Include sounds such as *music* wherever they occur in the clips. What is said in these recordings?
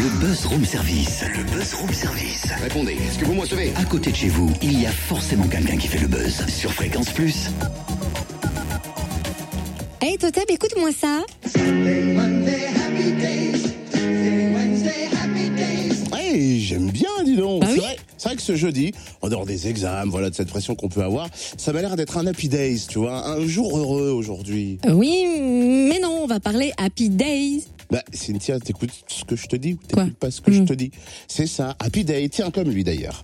Le buzz room service. Le buzz room service. Répondez, est-ce que vous me recevez À côté de chez vous, il y a forcément quelqu'un qui fait le buzz. Sur Fréquence Plus. Hey Totem, écoute-moi ça. Hey, j'aime bien, dis donc. Bah c'est oui. vrai, c'est vrai que ce jeudi, en dehors des examens, voilà, de cette pression qu'on peut avoir, ça m'a l'air d'être un happy days, tu vois, un jour heureux aujourd'hui. Oui, mais non, on va parler Happy Days. Bah, Cynthia, t'écoutes ce que je te dis ou t'écoutes pas ce que je Hmm. te dis C'est ça, happy day, tiens, comme lui d'ailleurs.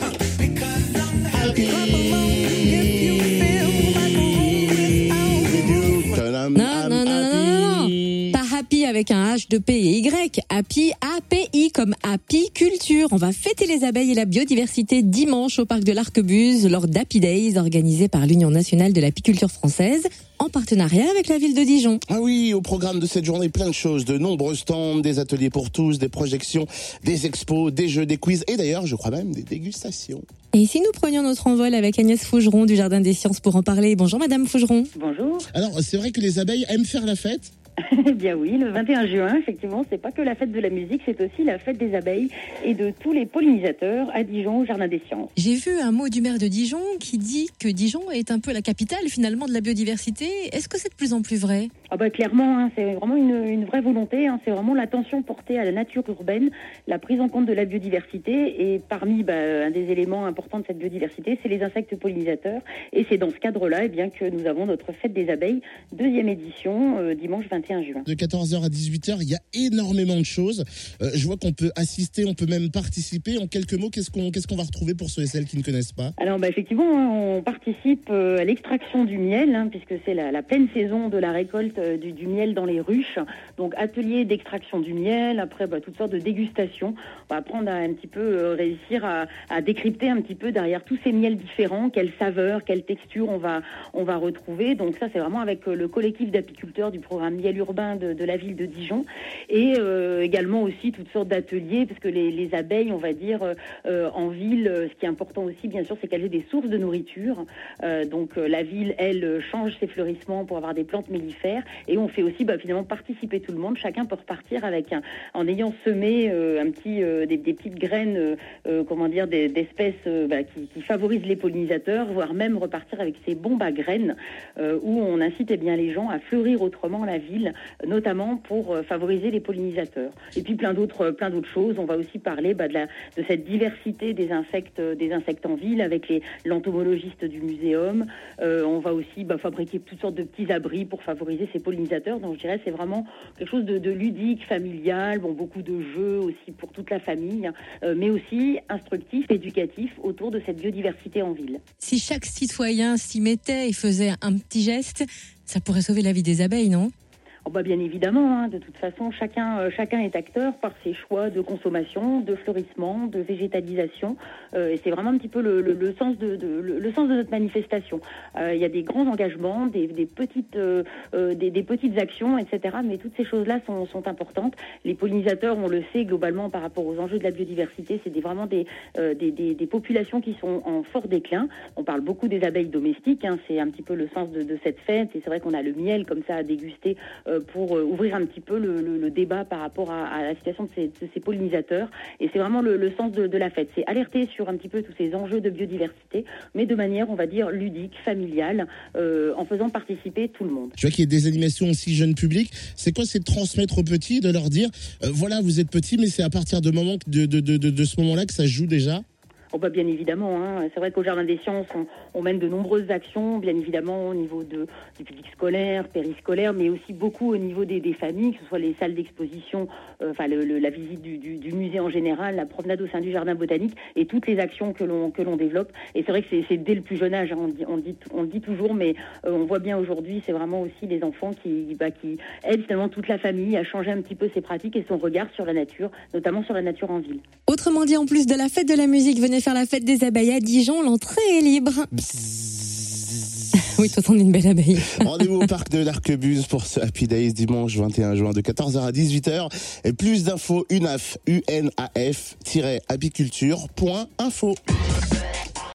Happy avec un H de P et Y. Happy, A-P-I comme Happy Culture. On va fêter les abeilles et la biodiversité dimanche au parc de l'Arquebuse lors d'Happy Days organisé par l'Union nationale de l'apiculture française en partenariat avec la ville de Dijon. Ah oui, au programme de cette journée, plein de choses, de nombreux stands, des ateliers pour tous, des projections, des expos, des jeux, des quiz et d'ailleurs, je crois même des dégustations. Et si nous prenions notre envol avec Agnès Fougeron du Jardin des Sciences pour en parler Bonjour Madame Fougeron. Bonjour. Alors, c'est vrai que les abeilles aiment faire la fête Eh bien oui, le 21 juin, effectivement, c'est pas que la fête de la musique, c'est aussi la fête des abeilles et de tous les pollinisateurs à Dijon, au Jardin des Sciences. J'ai vu un mot du maire de Dijon qui dit que Dijon est un peu la capitale finalement de la biodiversité. Est-ce que c'est de plus en plus vrai? Ah bah clairement, hein, c'est vraiment une, une vraie volonté, hein, c'est vraiment l'attention portée à la nature urbaine, la prise en compte de la biodiversité et parmi bah, un des éléments importants de cette biodiversité, c'est les insectes pollinisateurs et c'est dans ce cadre-là eh bien que nous avons notre fête des abeilles, deuxième édition, euh, dimanche 21 juin. De 14h à 18h, il y a énormément de choses. Euh, je vois qu'on peut assister, on peut même participer. En quelques mots, qu'est-ce qu'on qu'est-ce qu'on va retrouver pour ceux et celles qui ne connaissent pas? Alors bah, effectivement, hein, on participe euh, à l'extraction du miel, hein, puisque c'est la, la pleine saison de la récolte euh, du, miel dans les ruches. Donc atelier d'extraction du miel, après bah, toutes sortes de dégustations. On va apprendre à un petit peu euh, réussir à, décrypter un petit peu derrière tous ces miels différents, quelle saveur, quelle texture on va, retrouver. Donc ça c'est vraiment avec euh, le collectif d'apiculteurs du programme miel urbain de, la ville de Dijon. Et également aussi toutes sortes d'ateliers, parce que les, les abeilles, on va dire, en ville, ce qui est important aussi, bien sûr, c'est qu'elles aient des sources de nourriture. Donc la ville, elle, change ses fleurissements pour avoir des plantes mellifères. Et on fait aussi, bah, finalement, participer tout le monde. Chacun peut repartir avec en ayant semé euh, un petit, euh, des, petites graines, euh, comment dire, des- d'espèces bah, qui, favorisent les pollinisateurs, voire même repartir avec ces bombes à graines, où on incite eh bien les gens à fleurir autrement la ville, notamment pour favoriser les pollinisateurs. Et puis plein d'autres, plein d'autres choses. On va aussi parler bah, de, cette diversité des insectes, des insectes en ville avec l'entomologiste du muséum. On va aussi fabriquer toutes sortes de petits abris pour favoriser ces pollinisateurs. Donc je dirais c'est vraiment quelque chose de, ludique, familial. Bon, beaucoup de jeux aussi pour toute la famille, euh, mais aussi instructif, éducatif autour de cette biodiversité en ville. Si chaque citoyen s'y mettait et faisait un petit geste, ça pourrait sauver la vie des abeilles, non? Oh bah bien évidemment, hein, de toute façon, chacun, euh, chacun est acteur par ses choix de consommation, de fleurissement, de végétalisation. Euh, et c'est vraiment un petit peu le, sens, de, notre manifestation. Euh, Il y a des grands engagements, des, petites, actions, etc. Mais toutes ces choses-là sont, importantes. Les pollinisateurs, on le sait globalement par rapport aux enjeux de la biodiversité, c'est vraiment des, populations qui sont en fort déclin. On parle beaucoup des abeilles domestiques, hein, c'est un petit peu le sens de, cette fête. Et c'est vrai qu'on a le miel comme ça à déguster pour euh, ouvrir un petit peu le, débat par rapport à, la situation de ces, pollinisateurs. Et c'est vraiment le, sens de, la fête. C'est alerter sur un petit peu tous ces enjeux de biodiversité, mais de manière, on va dire, ludique, familiale, euh, en faisant participer tout le monde. Je vois qu'il y a des animations aussi jeunes publics. C'est quoi C'est de transmettre aux petits, de leur dire, euh, voilà, vous êtes petits, mais c'est à partir de, de, ce moment-là que ça joue déjà? Oh bah bien évidemment, hein. c'est vrai qu'au Jardin des Sciences, on, mène de nombreuses actions, bien évidemment au niveau de, du public scolaire, périscolaire, mais aussi beaucoup au niveau des, des familles, que ce soit les salles d'exposition, euh, la visite du, du- musée en général, la promenade au sein du jardin botanique et toutes les actions que l'on que l'on développe. Et c'est vrai que c'est- c'est dès le plus jeune âge, hein. on, dit, on, dit, on le dit toujours, mais euh, on voit bien aujourd'hui, c'est vraiment aussi les enfants qui, bah, qui aident finalement toute la famille à changer un petit peu ses pratiques et son regard sur la nature, notamment sur la nature en ville. Autrement dit, en plus de la fête de la musique, venez faire la fête des abeilles à Dijon, l'entrée est libre. *laughs* oui, toi, t'en es une belle abeille. *laughs* Rendez-vous au parc de l'Arquebuse pour ce Happy Days dimanche 21 juin de 14h à 18h. Et plus d'infos, unaf, unaf-apiculture.info.